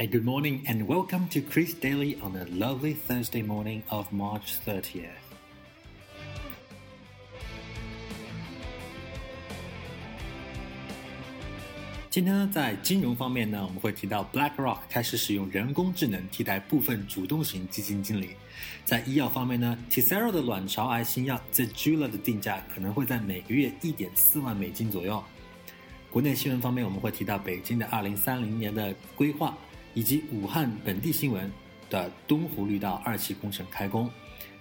Hey, good morning, and welcome to Kris Daily on a lovely Thursday morning of March 30th. 今天呢，在金融方面呢，我们会提到 BlackRock 开始使用人工智能替代部分主动型基金经理。在医药方面呢，Tesaro 的卵巢癌新药 Zejula 的定价可能会在每个月一点四万美金左右。国内新闻方面，我们会提到北京的二零三零年的规划。以及武汉本地新闻的东湖绿道二期工程开工。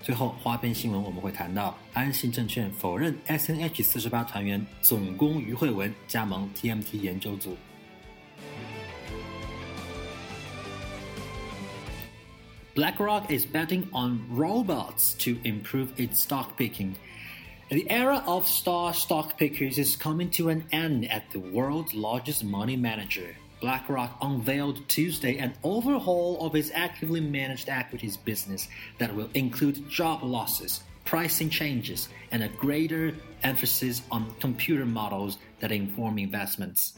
最后，花边新闻我们会谈到安信证券否认 SNH 四十八团员总攻俞慧文加盟 TMT 研究组。BlackRock is betting on robots to improve its stock picking. The era of star stock pickers is coming to an end at the world's largest money manager. BlackRock unveiled Tuesday an overhaul of its actively managed equities business that will include job losses, pricing changes, and a greater emphasis on computer models that inform investments.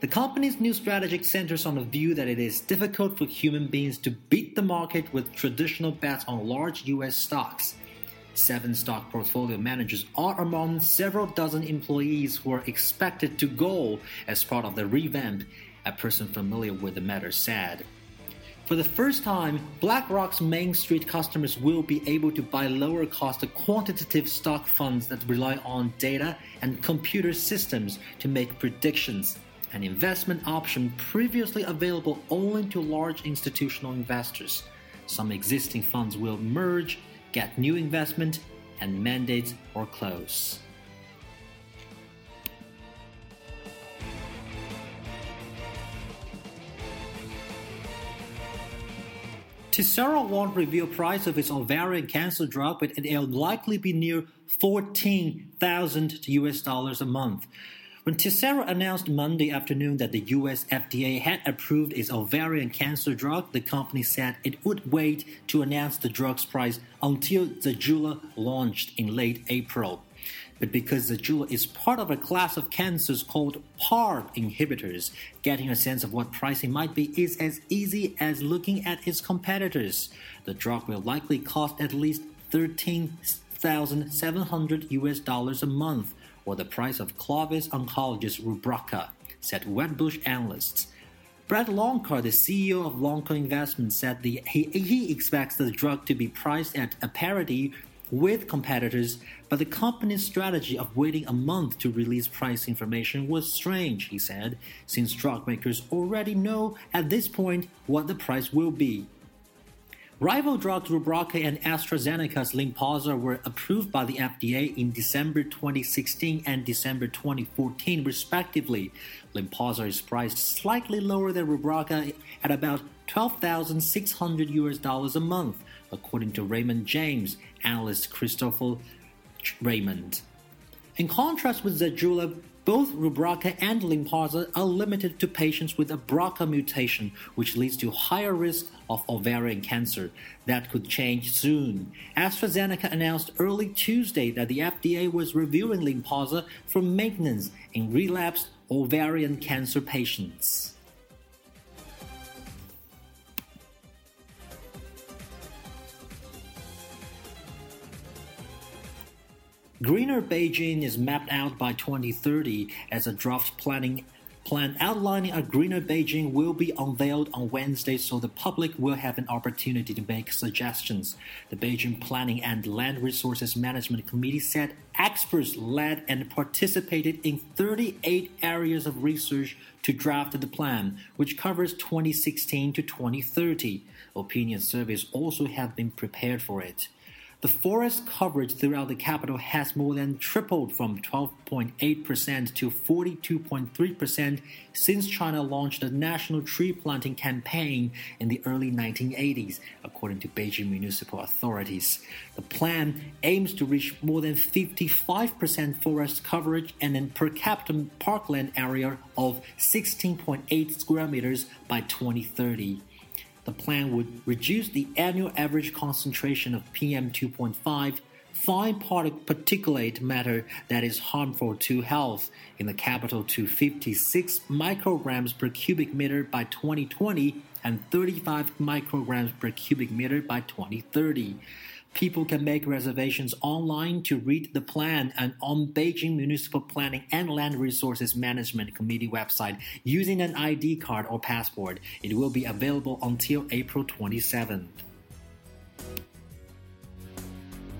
The company's new strategy centers on the view that it is difficult for human beings to beat the market with traditional bets on large US stocks. Seven stock portfolio managers are among several dozen employees who are expected to go as part of the revamp a person familiar with the matter said. For the first time, BlackRock's Main Street customers will be able to buy lower cost quantitative stock funds that rely on data and computer systems to make predictions, an investment option previously available only to large institutional investors. Some existing funds will merge, get new investment, and mandates or close. Tesaro won't reveal price of its ovarian cancer drug, but it'll likely be near 14,000 US dollars a month. When Tesaro announced Monday afternoon that the US FDA had approved its ovarian cancer drug, the company said it would wait to announce the drug's price until the Zejula launched in late April but because the Zejula is part of a class of cancers called PARP inhibitors, getting a sense of what pricing might be is as easy as looking at its competitors. The drug will likely cost at least 13,700 US dollars a month, or the price of Clovis Oncology's Rubraca, said Wedbush analysts. Brad Loncar, the CEO of Loncar Investments, said the, he, he expects the drug to be priced at a parity with competitors, but the company's strategy of waiting a month to release price information was strange, he said, since drug makers already know at this point what the price will be. Rival drugs Rubraca and AstraZeneca's Lynparza were approved by the FDA in December 2016 and December 2014, respectively. Lynparza is priced slightly lower than Rubraca at about 12,600 US dollars a month, according to Raymond James, analyst Christopher Raymond. In contrast with Zejula, both Rubraca and Lynparza are limited to patients with a BRCA mutation, which leads to higher risk of ovarian cancer. That could change soon. AstraZeneca announced early Tuesday that the FDA was reviewing Lynparza for maintenance in relapsed ovarian cancer patients. Greener Beijing is mapped out by 2030 as a draft planning plan outlining a greener Beijing will be unveiled on Wednesday so the public will have an opportunity to make suggestions. The Beijing Planning and Land Resources Management Committee said experts led and participated in 38 areas of research to draft the plan, which covers 2016 to 2030. Opinion surveys also have been prepared for it. The forest coverage throughout the capital has more than tripled from 12.8% to 42.3% since China launched a national tree planting campaign in the early 1980s, according to Beijing municipal authorities. The plan aims to reach more than 55% forest coverage and a per capita parkland area of 16.8 square meters by 2030. The plan would reduce the annual average concentration of PM2.5 fine particulate matter that is harmful to health in the capital to 56 micrograms per cubic meter by 2020 and 35 micrograms per cubic meter by 2030. People can make reservations online to read the plan and on Beijing Municipal Planning and Land Resources Management Committee website using an ID card or passport. It will be available until April 27th.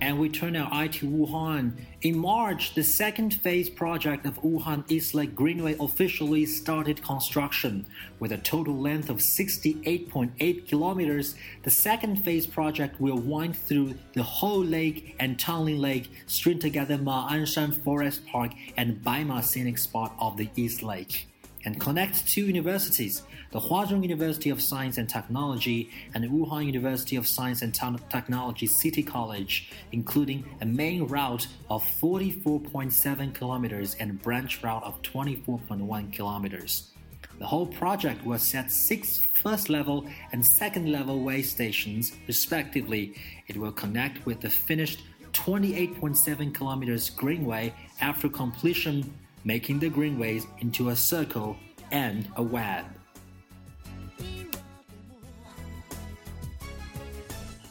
And we turn our eye to Wuhan. In March, the second phase project of Wuhan East Lake Greenway officially started construction. With a total length of 68.8 kilometers, the second phase project will wind through the whole lake and Tangling Lake, string together Ma Anshan Forest Park and Baima Scenic Spot of the East Lake and connect two universities, the Huazhong University of Science and Technology and the Wuhan University of Science and Technology City College, including a main route of 44.7 kilometers and a branch route of 24.1 kilometers. The whole project will set six first level and second level way stations, respectively. It will connect with the finished 28.7 kilometers Greenway after completion making the greenways into a circle and a web.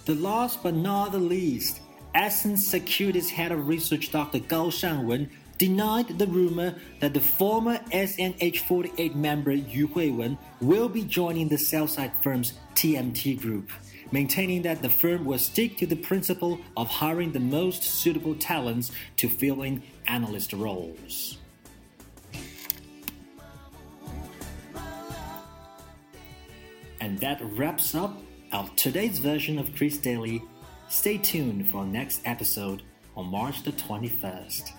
The last but not the least, Essence Securities head of research Dr. Gao Shanwen denied the rumor that the former SNH48 member Yu Huiwen will be joining the sell-side firm's TMT group, maintaining that the firm will stick to the principle of hiring the most suitable talents to fill in analyst roles. And that wraps up our today's version of Kris Daily. Stay tuned for our next episode on March the 21st.